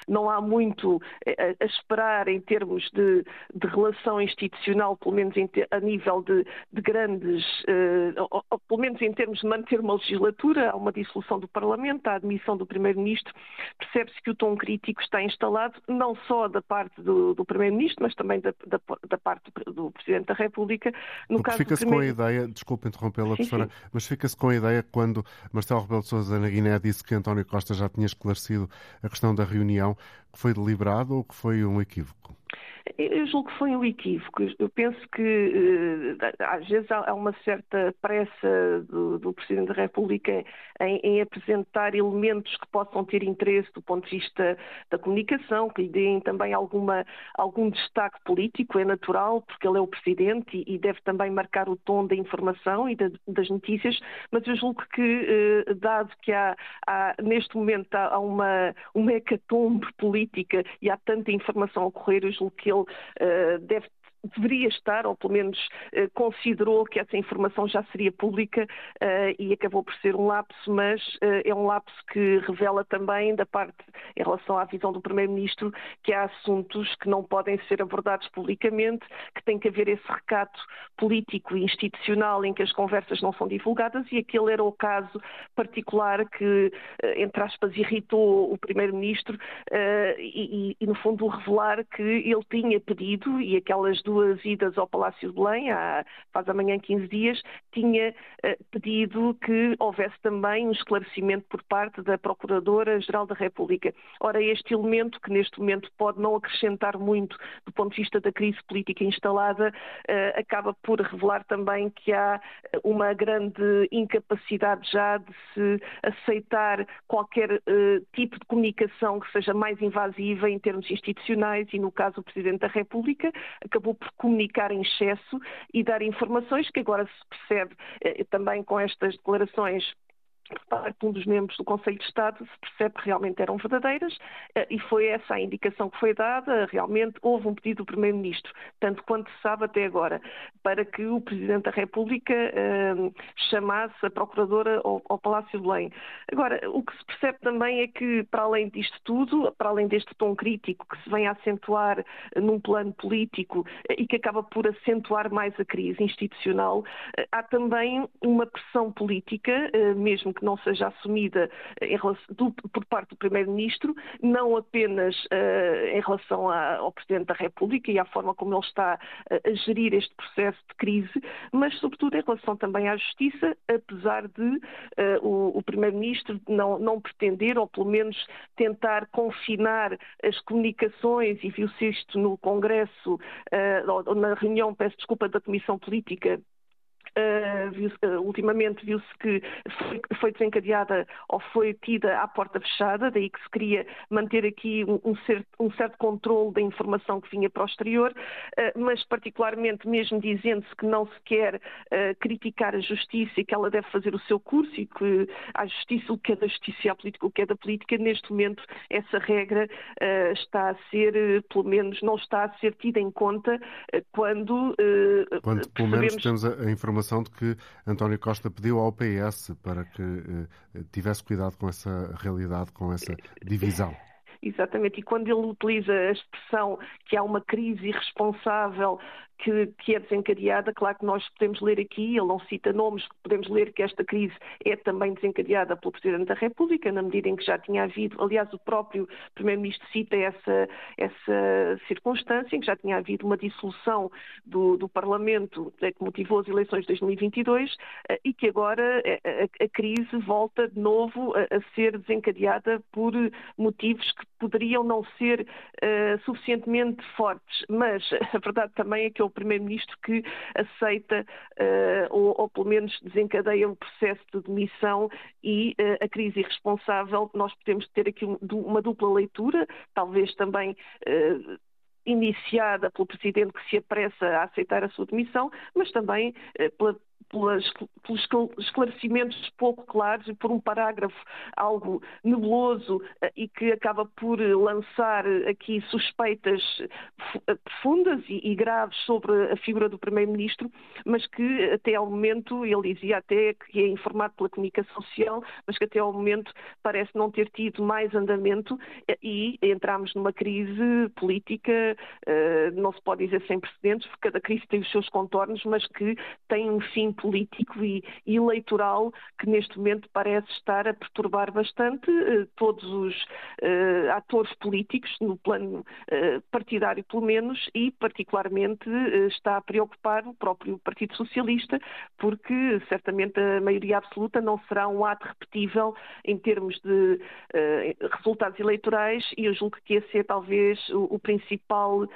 I: não, há muito a, esperar em termos de, relação institucional, pelo menos a nível de, de grandes, ou, pelo menos em termos de manter uma legislatura, há uma dissolução do Parlamento, há admissão do Primeiro-Ministro, percebe-se que o tom crítico está instalado, não só da parte do, do Primeiro-Ministro, mas também da, da, da, parte do Presidente da República.
B: No fica-se com a ideia, desculpe interrompê-la, professora, mas fica-se com a ideia quando Marcelo Rebelo de Sousa na Guiné disse que António Costa já tinha esclarecido a questão da reunião, que foi deliberado ou que foi um equívoco?
I: Eu julgo que foi um equívoco. Eu penso que eh, às vezes há uma certa pressa do, do Presidente da República em, em, apresentar elementos que possam ter interesse do ponto de vista da comunicação, que lhe deem também alguma, algum destaque político, é natural, porque ele é o Presidente e, e deve também marcar o tom da informação e da, das notícias, mas eu julgo que, eh, dado que há, há neste momento há uma, uma hecatombe política e há tanta informação a ocorrer, eu julgo que ele uh, deve deveria estar, ou pelo menos eh, considerou que essa informação já seria pública eh, e acabou por ser um lapso, mas eh, é um lapso que revela também, da parte, em relação à visão do Primeiro-Ministro, que há assuntos que não podem ser abordados publicamente, que tem que haver esse recato político e institucional em que as conversas não são divulgadas e aquele era o caso particular que, entre aspas, irritou o Primeiro-Ministro e, e, no fundo, revelar que ele tinha pedido e aquelas duas idas ao Palácio de Belém, há, faz amanhã 15 dias, tinha uh, pedido que houvesse também um esclarecimento por parte da Procuradora-Geral da República. Ora, este elemento, que neste momento pode não acrescentar muito do ponto de vista da crise política instalada, uh, acaba por revelar também que há uma grande incapacidade já de se aceitar qualquer uh, tipo de comunicação que seja mais invasiva em termos institucionais e, no caso, o Presidente da República acabou por comunicar em excesso e dar informações que agora se percebe eh, também com estas declarações de um dos membros do Conselho de Estado se percebe que realmente eram verdadeiras eh, e foi essa a indicação que foi dada. Realmente houve um pedido do Primeiro-Ministro, tanto quanto se sabe até agora, para que o Presidente da República eh, chamasse a Procuradora ao, ao, Palácio de Belém. Agora, o que se percebe também é que, para além disto tudo, para além deste tom crítico que se vem a acentuar num plano político eh, e que acaba por acentuar mais a crise institucional, eh, há também uma pressão política, eh, mesmo que não seja assumida relação, do, por parte do Primeiro-Ministro, não apenas uh, em relação ao Presidente da República e à forma como ele está uh, a gerir este processo de crise, mas sobretudo em relação também à Justiça, apesar de uh, o, o Primeiro-Ministro não, não pretender, ou pelo menos tentar confinar as comunicações, e viu-se isto no Congresso, ou na reunião, peço desculpa, da Comissão Política Uh, viu uh, ultimamente viu-se que foi, foi, desencadeada ou foi tida à porta fechada, daí que se queria manter aqui um, um, certo, um certo, controle da informação que vinha para o exterior, uh, mas particularmente mesmo dizendo-se que não se quer criticar a justiça e que ela deve fazer o seu curso e que a justiça o que é da justiça e a política o que é da política, neste momento essa regra está a ser, pelo menos não está a ser tida em conta quando...
B: quando pelo menos temos a, a informação informação de que António Costa pediu ao PS para que eh, tivesse cuidado com essa realidade, com essa divisão.
I: Exatamente, e quando ele utiliza a expressão que há uma crise irresponsável que, que, é desencadeada, claro que nós podemos ler aqui, ele não cita nomes, podemos ler que esta crise é também desencadeada pelo Presidente da República, na medida em que já tinha havido, aliás, o próprio Primeiro-Ministro cita essa, essa circunstância, em que já tinha havido uma dissolução do, do Parlamento que motivou as eleições de 2022 eh, e que agora eh, a, a crise volta de novo a, a, ser desencadeada por motivos que poderiam não ser uh, suficientemente fortes, mas a verdade também é que o Primeiro-Ministro que aceita uh, ou, ou, pelo menos desencadeia um processo de demissão e uh, a crise irresponsável, nós podemos ter aqui um, uma dupla leitura, talvez também iniciada pelo Presidente que se apressa a aceitar a sua demissão, mas também pela pelos esclarecimentos pouco claros e por um parágrafo algo nebuloso eh, e que acaba por lançar aqui suspeitas eh, profundas e, e graves sobre a figura do Primeiro-Ministro, mas que até ao momento, ele dizia até que é informado pela comunicação social, mas que até ao momento parece não ter tido mais andamento eh, e entramos numa crise política, não se pode dizer sem precedentes, porque cada crise tem os seus contornos, mas que tem um fim político e, eleitoral que neste momento parece estar a perturbar bastante uh, todos os uh, atores políticos, no plano uh, partidário pelo menos, e particularmente está a preocupar o próprio Partido Socialista, porque certamente a maioria absoluta não será um ato repetível em termos de resultados eleitorais e eu julgo que esse é talvez o, o principal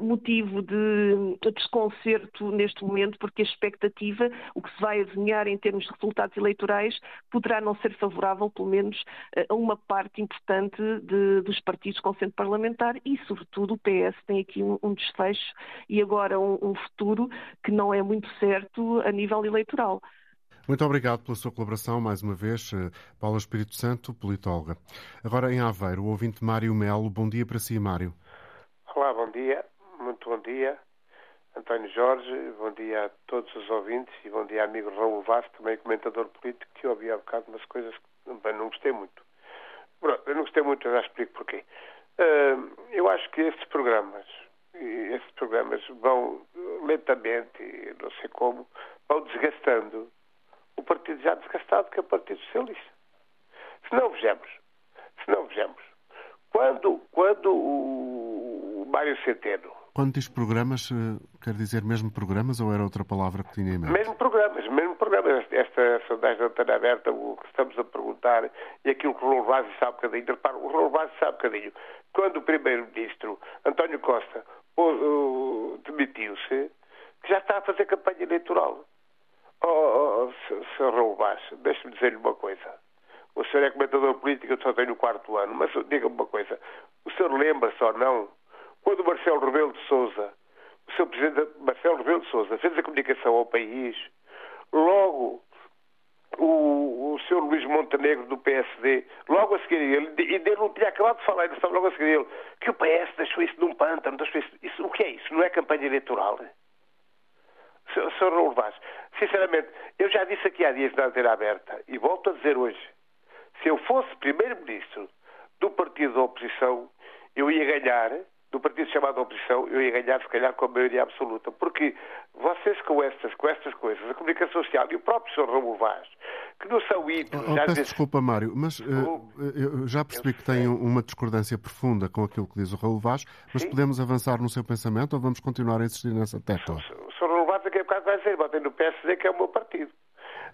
I: motivo de desconcerto neste momento, porque a expectativa o que se vai adivinhar em termos de resultados eleitorais poderá não ser favorável, pelo menos, eh, a uma parte importante de, dos partidos com centro parlamentar e, sobretudo, o PS tem aqui um, um desfecho e agora um, um futuro que não é muito certo a nível eleitoral.
B: Muito obrigado pela sua colaboração, mais uma vez, eh, Paula Espírito Santo, politóloga. Agora em Aveiro, o ouvinte Mário Melo. Bom dia para si, Mário.
J: Olá, bom dia, muito bom dia. António Jorge, bom dia a todos os ouvintes e bom dia, amigo Raul Vaz, também comentador político, que ouvi há bocado umas coisas que não gostei muito. Eu não gostei muito, eu já explico porquê. Uh, eu acho que estes programas, estes programas vão lentamente, não sei como, vão desgastando o partido já desgastado, que é o Partido Socialista. Se não vejamos, se não vejamos, quando, quando o Mário Centeno
B: Quando diz programas, eh, quer dizer mesmo programas ou era outra palavra que tinha em mente?
J: Mesmo programas, mesmo programas. Esta sondagem da antena aberta, o que estamos a perguntar e aquilo que o Raul Vaz sabe um bocadinho. Repara, o Raul Vaz sabe um bocadinho. Quando o Primeiro-Ministro, António Costa, demitiu-se, já está a fazer campanha eleitoral. Oh, oh, oh Sr. Raul Vaz, deixe-me dizer-lhe uma coisa. O senhor é comentador político, eu só tenho o quarto ano, mas diga-me uma coisa. O senhor lembra-se ou não, quando Marcelo Rebelo de Souza, o seu presidente Marcelo Rebelo de Souza, fez a comunicação ao país, logo o, o senhor Luís Montenegro do PSD, logo a seguir ele, e ele não tinha acabado de falar, ele estava logo a seguir ele, que o PS deixou isso num pântano, deixou isso, isso, o que é isso? Não é campanha eleitoral? Sr. Raul Vaz, sinceramente, eu já disse aqui há dias na antena aberta, e volto a dizer hoje, se eu fosse primeiro-ministro do partido da oposição, eu ia ganhar, do partido chamado oposição, eu ia ganhar, se calhar, com a maioria absoluta. Porque vocês com estas, com estas coisas, a comunicação social e o próprio Sr. Raul Vaz, que não são ídolos...
B: Oh, oh, peço desculpa, Mário, mas uh, eu já percebi que tem uma discordância profunda com aquilo que diz o Raul Vaz, mas Sim. podemos avançar no seu pensamento ou vamos continuar a insistir nessa tecla?
J: O Sr. Raul Vaz, daqui a bocado vai dizer, votem no PSD, que é o meu partido.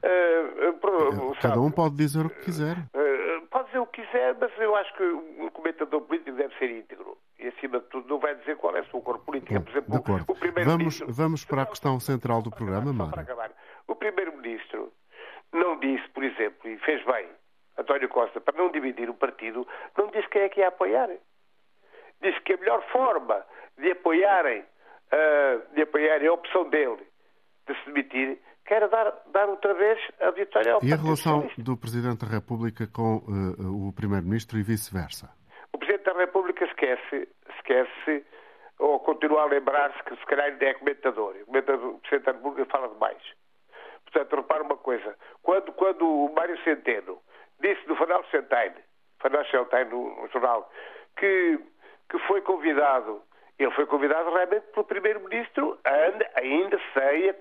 B: Uh, uh, Cada um pode dizer o que quiser.
J: Dizer o que quiser, mas eu acho que o comentador político deve ser íntegro. E, acima de tudo, não vai dizer qual é a sua cor política. Por exemplo,
B: o, o primeiro-ministro... Vamos, vamos para a questão central do programa, Mário.
J: O primeiro-ministro não disse, por exemplo, e fez bem, António Costa, para não dividir o partido, não disse quem é que ia apoiar. Disse que a melhor forma de apoiarem, uh, de apoiarem a opção dele de se demitir quer dar, dar outra vez a vitória ao
B: E a relação do Presidente da República com uh, o Primeiro-Ministro e vice-versa?
J: O Presidente da República esquece, esquece ou continua a lembrar-se que se calhar ainda é comentador. O, Presidente da República fala demais. Portanto, repara uma coisa. Quando, quando o Mário Centeno disse no Financial Times, Financial Times no, no jornal, que, que foi convidado ele foi convidado realmente pelo Primeiro-Ministro, ainda sem a,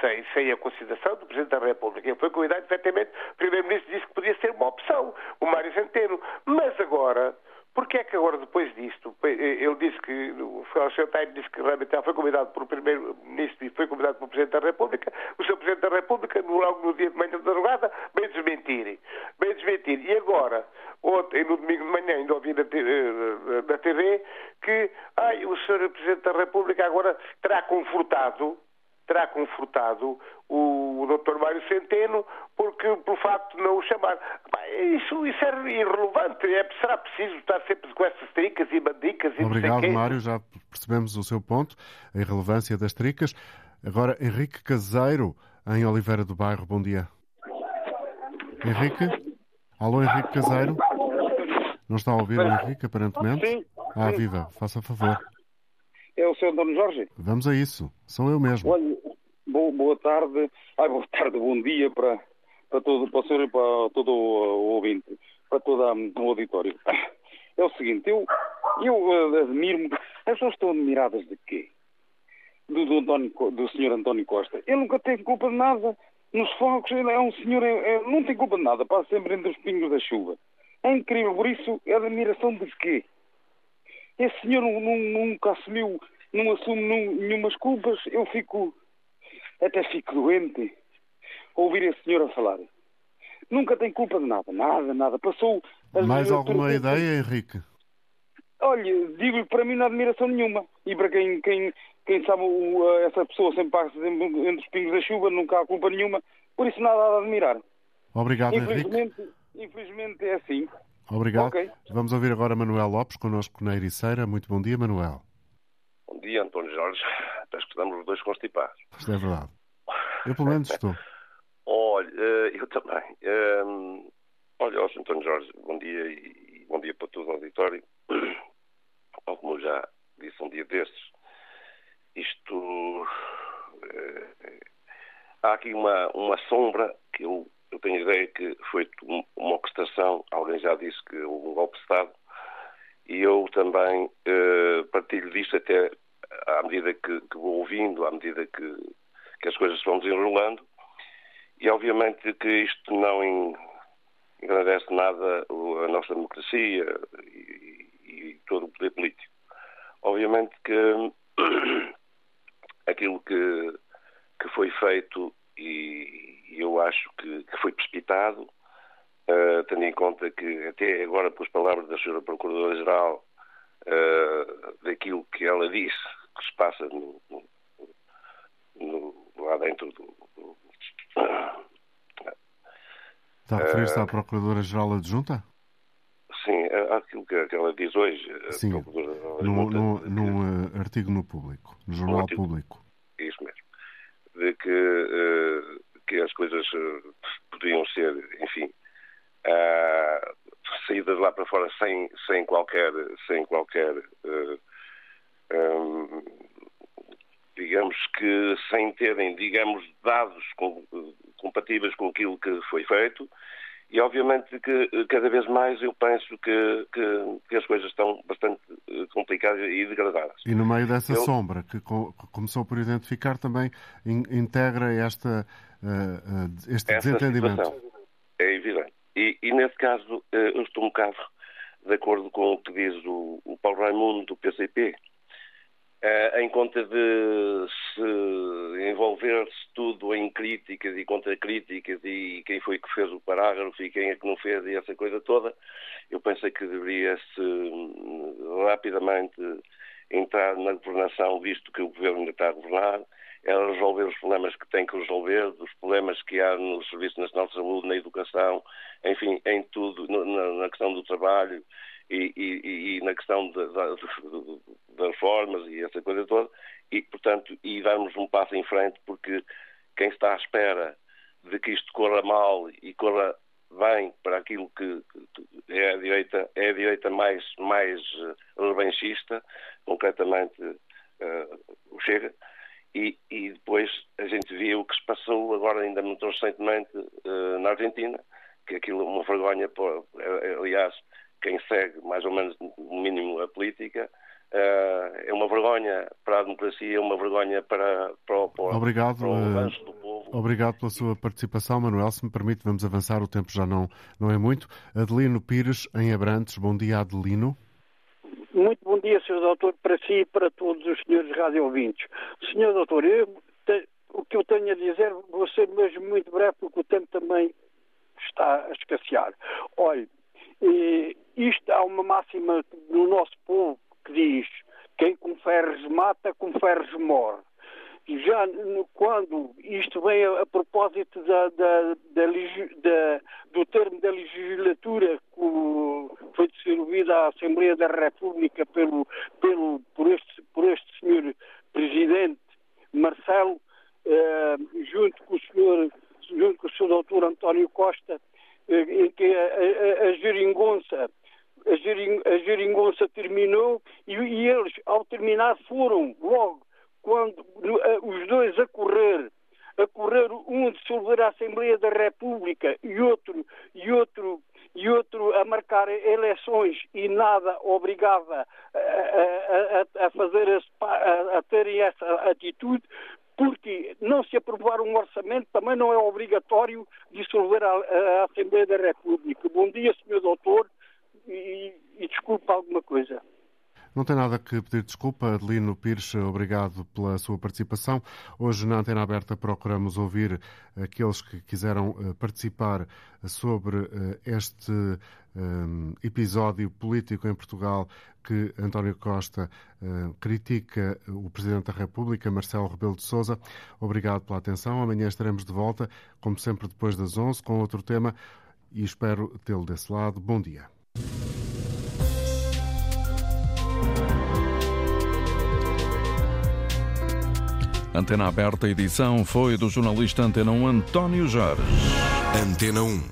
J: sem, sem a consideração do Presidente da República. Ele foi convidado, efetivamente, o Primeiro-Ministro disse que podia ser uma opção, o Mário Centeno. Mas agora, Porquê é que agora, depois disto, ele disse que, o Sr. Time disse que realmente foi convidado pelo Primeiro-Ministro e foi convidado pelo Presidente da República, o Sr. Presidente da República, logo no dia de manhã da madrugada, veio desmentir. Veio desmentir. E agora, ontem, no domingo de manhã, ainda ouvi na, na TV, que ai, o Sr. Presidente da República agora terá confortado terá confortado o, o Dr. Mário Centeno porque, pelo facto de não o chamar. Isso, isso é irrelevante. É, será preciso estar sempre com essas tricas e bandicas e
B: Obrigado, Mário. Já percebemos o seu ponto, a irrelevância das tricas. Agora, Henrique Caseiro, em Oliveira do Bairro. Bom dia. Henrique? Alô, Henrique Caseiro? Não está a ouvir o Henrique, aparentemente?
K: Sim.
B: Ah, viva, faça favor.
K: É o Sr. António Jorge?
B: Vamos a isso. Sou eu mesmo.
K: Olha, boa, boa tarde. Ai, boa tarde, bom dia para, para, todo, para o senhor e para todo o ouvinte, para todo o auditório. É o seguinte, eu, eu uh, admiro-me. As pessoas estão admiradas de quê? Do, do, António, do senhor António Costa. Ele nunca teve culpa de nada. Nos focos, ele é um senhor, é, é, não tem culpa de nada, passa sempre entre os pingos da chuva. É incrível, por isso, é admiração de quê? Esse senhor nunca assumiu, não assume nenhumas culpas. Eu fico, até fico doente ouvir esse senhor a falar. Nunca tem culpa de nada, nada, nada. Passou.
B: Mais alguma ideia, Henrique?
K: Olha, digo-lhe para mim não há admiração nenhuma. E para quem, quem, quem sabe essa pessoa sempre passa entre os pingos da chuva, nunca há culpa nenhuma. Por isso nada a admirar.
B: Obrigado,
K: infelizmente,
B: Henrique.
K: Infelizmente é assim.
B: Obrigado. Okay. Vamos ouvir agora Manuel Lopes, connosco na Ericeira. Muito bom dia, Manuel.
L: Bom dia, António Jorge. Até estamos os dois constipados.
B: Isto é verdade. Eu pelo menos estou.
L: Olha, eh, eu também. Um, olha, ó, António Jorge, bom dia e bom dia para todo o auditório. Como já disse um dia destes, isto. Uh, há aqui uma, uma sombra que eu eu tenho a ideia que foi uma orquestração, alguém já disse que houve um golpe de Estado, e eu também uh, partilho disto até à medida que, que, vou ouvindo, à medida que, que as coisas se vão desenrolando, e obviamente que isto não engrandece nada a nossa democracia e, e todo o poder político. Obviamente que aquilo que, que foi feito e eu acho que, que foi precipitado, uh, tendo em conta que até agora, pelas palavras da Sra. Procuradora-Geral, uh, daquilo que ela disse, que se passa no, no, no lá dentro do. do
B: Está a referir-se à Procuradora-Geral Adjunta?
L: Sim, aquilo que, que ela diz hoje.
B: Sim, num, num uh, artigo no público, no jornal artigo, público.
L: Isso mesmo. De que, que as coisas uh, podiam ser, enfim, uh, saídas lá para fora sem, sem qualquer, sem qualquer um, digamos que sem terem, digamos, dados com, compatíveis com aquilo que foi feito e obviamente que cada vez mais eu penso que, que, que as coisas estão bastante eh, complicadas e degradadas.
B: E no meio dessa eu... sombra que começou por identificar também integra esta, uh, uh, este
L: Essa
B: desentendimento.
L: Situação é evidente. E, e, nesse caso eu estou um bocado de acordo com o que diz o, o Paulo Raimundo do PCP, em conta de se envolver-se tudo em críticas e contra-críticas e quem foi que fez o parágrafo e quem é que não fez e essa coisa toda, eu pensei que deveria-se hum, rapidamente entrar na governação, visto que o governo ainda está a governar, é resolver os problemas que tem que resolver, os problemas que há no Serviço Nacional de Saúde, na educação, enfim, em tudo, na, questão do trabalho, e, e, e na questão das reformas e essa coisa toda, e, portanto, e darmos um passo em frente, porque quem está à espera de que isto corra mal e corra bem para aquilo que é a direita, é a direita mais, mais uh, revanchista, concretamente uh, Chega, e, e, depois a gente viu o que se passou agora ainda muito recentemente uh, na Argentina, que aquilo é uma vergonha, aliás, quem segue mais ou menos no mínimo a política, é uma vergonha para a democracia, é uma vergonha para, para, para,
B: Obrigado,
L: para o avanço uh, do povo.
B: Obrigado pela sua participação, Manuel. Se me permite, vamos avançar, o tempo já não, não é muito. Adelino Pires, em Abrantes. Bom dia, Adelino.
M: Muito bom dia, Sr. Doutor, para si e para todos os senhores rádio ouvintes. Sr. Doutor, eu, te, o que eu tenho a dizer, vou ser mesmo muito breve, porque o tempo também está a escassear. Olhe, e isto há uma máxima no nosso povo que diz: quem com ferros mata, com ferros morre. Já quando isto vem a, a propósito da, da, da, do termo da legislatura que foi distribuída à Assembleia da República pelo, pelo, por, este, por este senhor Presidente Marcelo, eh, junto com o senhor, junto com o senhor doutor António Costa, em que a, a, a geringonça a, gering, a geringonça terminou e, e, eles, ao terminar, foram logo, quando os dois a correr, a correr, um dissolver a Assembleia da República e outro, e outro, e outro a marcar eleições e nada obrigava a, a, a fazer a, a terem essa atitude, porque não se aprovar um orçamento também não é obrigatório dissolver a, a Assembleia da República. Bom dia, Sr. Doutor, e, e desculpe alguma coisa.
B: Não tem nada que pedir desculpa. Adelino Pires, obrigado pela sua participação. Hoje, na Antena Aberta, procuramos ouvir aqueles que quiseram eh, participar sobre eh, este eh, episódio político em Portugal que António Costa critica o Presidente da República, Marcelo Rebelo de Sousa. Obrigado pela atenção. Amanhã estaremos de volta, como sempre, depois das 11, com outro tema e espero tê-lo desse lado. Bom dia.
A: Antena Aberta, edição foi do jornalista Antena 1 António Jorge.
N: Antena 1.